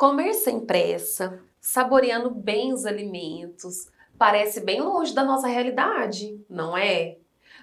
Comer sem pressa, saboreando bem os alimentos, parece bem longe da nossa realidade, não é?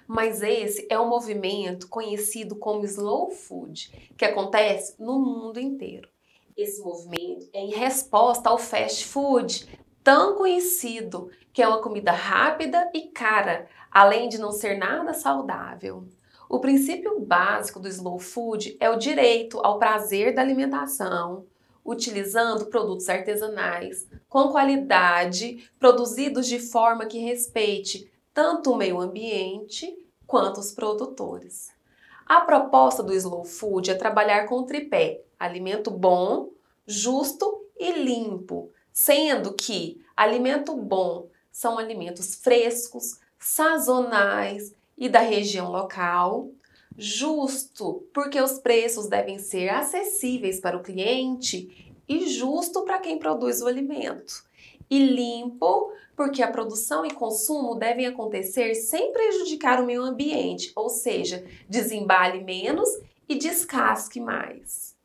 Mas esse é um movimento conhecido como slow food, que acontece no mundo inteiro. Esse movimento é em resposta ao fast food, tão conhecido, que é uma comida rápida e cara, além de não ser nada saudável. O princípio básico do slow food é o direito ao prazer da alimentação, utilizando produtos artesanais com qualidade, produzidos de forma que respeite tanto o meio ambiente quanto os produtores. A proposta do slow food é trabalhar com o tripé alimento bom, justo e limpo, sendo que alimento bom são alimentos frescos, sazonais e da região local. Justo, porque os preços devem ser acessíveis para o cliente e justo para quem produz o alimento. E limpo, porque a produção e consumo devem acontecer sem prejudicar o meio ambiente, ou seja, desembale menos e descasque mais.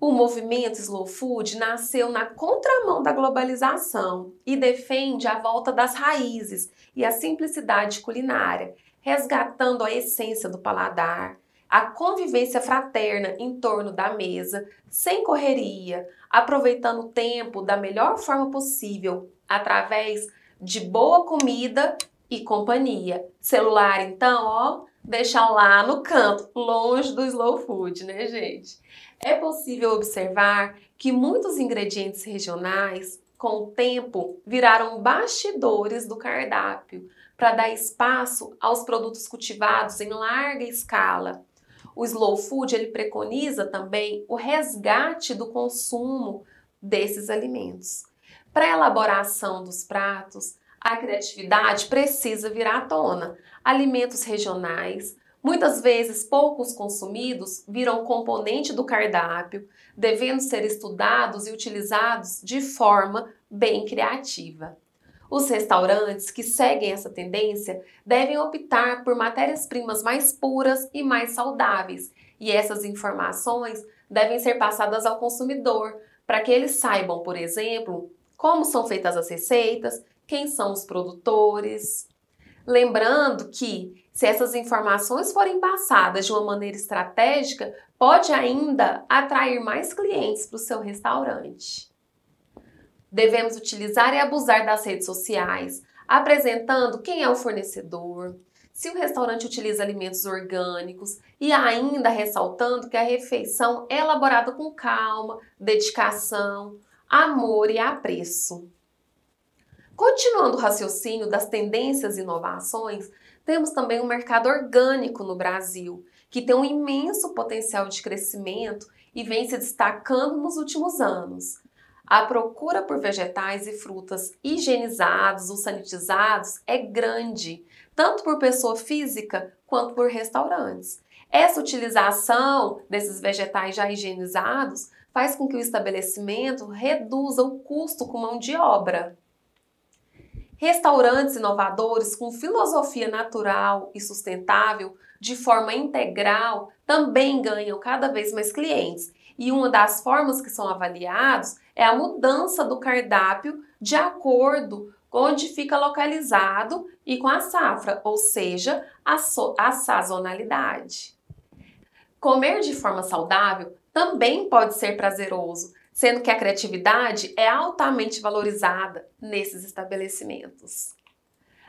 O movimento Slow Food nasceu na contramão da globalização e defende a volta das raízes e a simplicidade culinária, resgatando a essência do paladar, a convivência fraterna em torno da mesa, sem correria, aproveitando o tempo da melhor forma possível, através de boa comida e companhia. Celular, então, ó, deixa lá no canto, longe do slow food, né, gente? É possível observar que muitos ingredientes regionais, com o tempo, viraram bastidores do cardápio para dar espaço aos produtos cultivados em larga escala. O slow food ele preconiza também o resgate do consumo desses alimentos. Para a elaboração dos pratos, a criatividade precisa vir à tona. Alimentos regionais, muitas vezes poucos consumidos, viram componente do cardápio, devendo ser estudados e utilizados de forma bem criativa. Os restaurantes que seguem essa tendência devem optar por matérias-primas mais puras e mais saudáveis, e essas informações devem ser passadas ao consumidor para que eles saibam, por exemplo, como são feitas as receitas, quem são os produtores. Lembrando que, se essas informações forem passadas de uma maneira estratégica, pode ainda atrair mais clientes para o seu restaurante. Devemos utilizar e abusar das redes sociais, apresentando quem é o fornecedor, se o restaurante utiliza alimentos orgânicos e ainda ressaltando que a refeição é elaborada com calma, dedicação, amor e apreço. Continuando o raciocínio das tendências e inovações, temos também o um mercado orgânico no Brasil, que tem um imenso potencial de crescimento e vem se destacando nos últimos anos. A procura por vegetais e frutas higienizados ou sanitizados é grande, tanto por pessoa física quanto por restaurantes. Essa utilização desses vegetais já higienizados faz com que o estabelecimento reduza o custo com mão de obra. Restaurantes inovadores com filosofia natural e sustentável, de forma integral, também ganham cada vez mais clientes. E uma das formas que são avaliados é a mudança do cardápio de acordo com onde fica localizado e com a safra, ou seja, a, so a sazonalidade. Comer de forma saudável também pode ser prazeroso, sendo que a criatividade é altamente valorizada nesses estabelecimentos.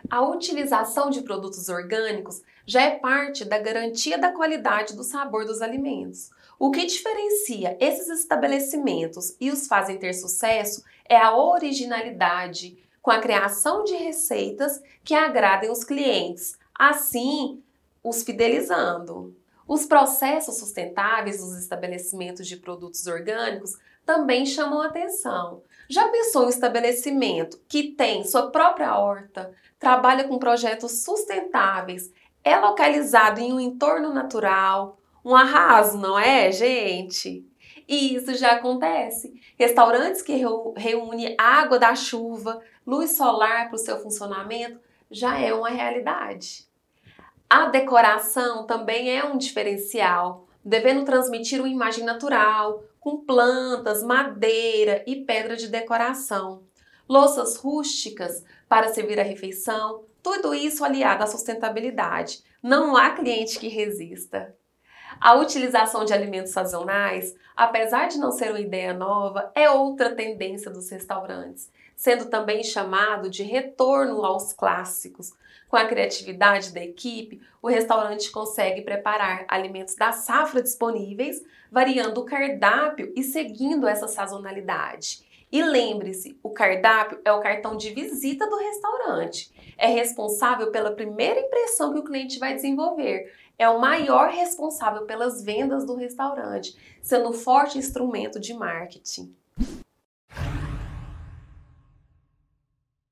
A utilização de produtos orgânicos já é parte da garantia da qualidade do sabor dos alimentos. O que diferencia esses estabelecimentos e os fazem ter sucesso é a originalidade, com a criação de receitas que agradem os clientes, assim os fidelizando. Os processos sustentáveis dos estabelecimentos de produtos orgânicos também chamam atenção. Já pensou em um estabelecimento que tem sua própria horta, trabalha com projetos sustentáveis, é localizado em um entorno natural? Um arraso, não é, gente? E isso já acontece. Restaurantes que reúnem água da chuva, luz solar para o seu funcionamento, já é uma realidade. A decoração também é um diferencial, devendo transmitir uma imagem natural, com plantas, madeira e pedra de decoração. Louças rústicas para servir a refeição, tudo isso aliado à sustentabilidade. Não há cliente que resista. A utilização de alimentos sazonais, apesar de não ser uma ideia nova, é outra tendência dos restaurantes, sendo também chamado de retorno aos clássicos. Com a criatividade da equipe, o restaurante consegue preparar alimentos da safra disponíveis, variando o cardápio e seguindo essa sazonalidade. E lembre-se, o cardápio é o cartão de visita do restaurante. É responsável pela primeira impressão que o cliente vai desenvolver. É o maior responsável pelas vendas do restaurante, sendo um forte instrumento de marketing.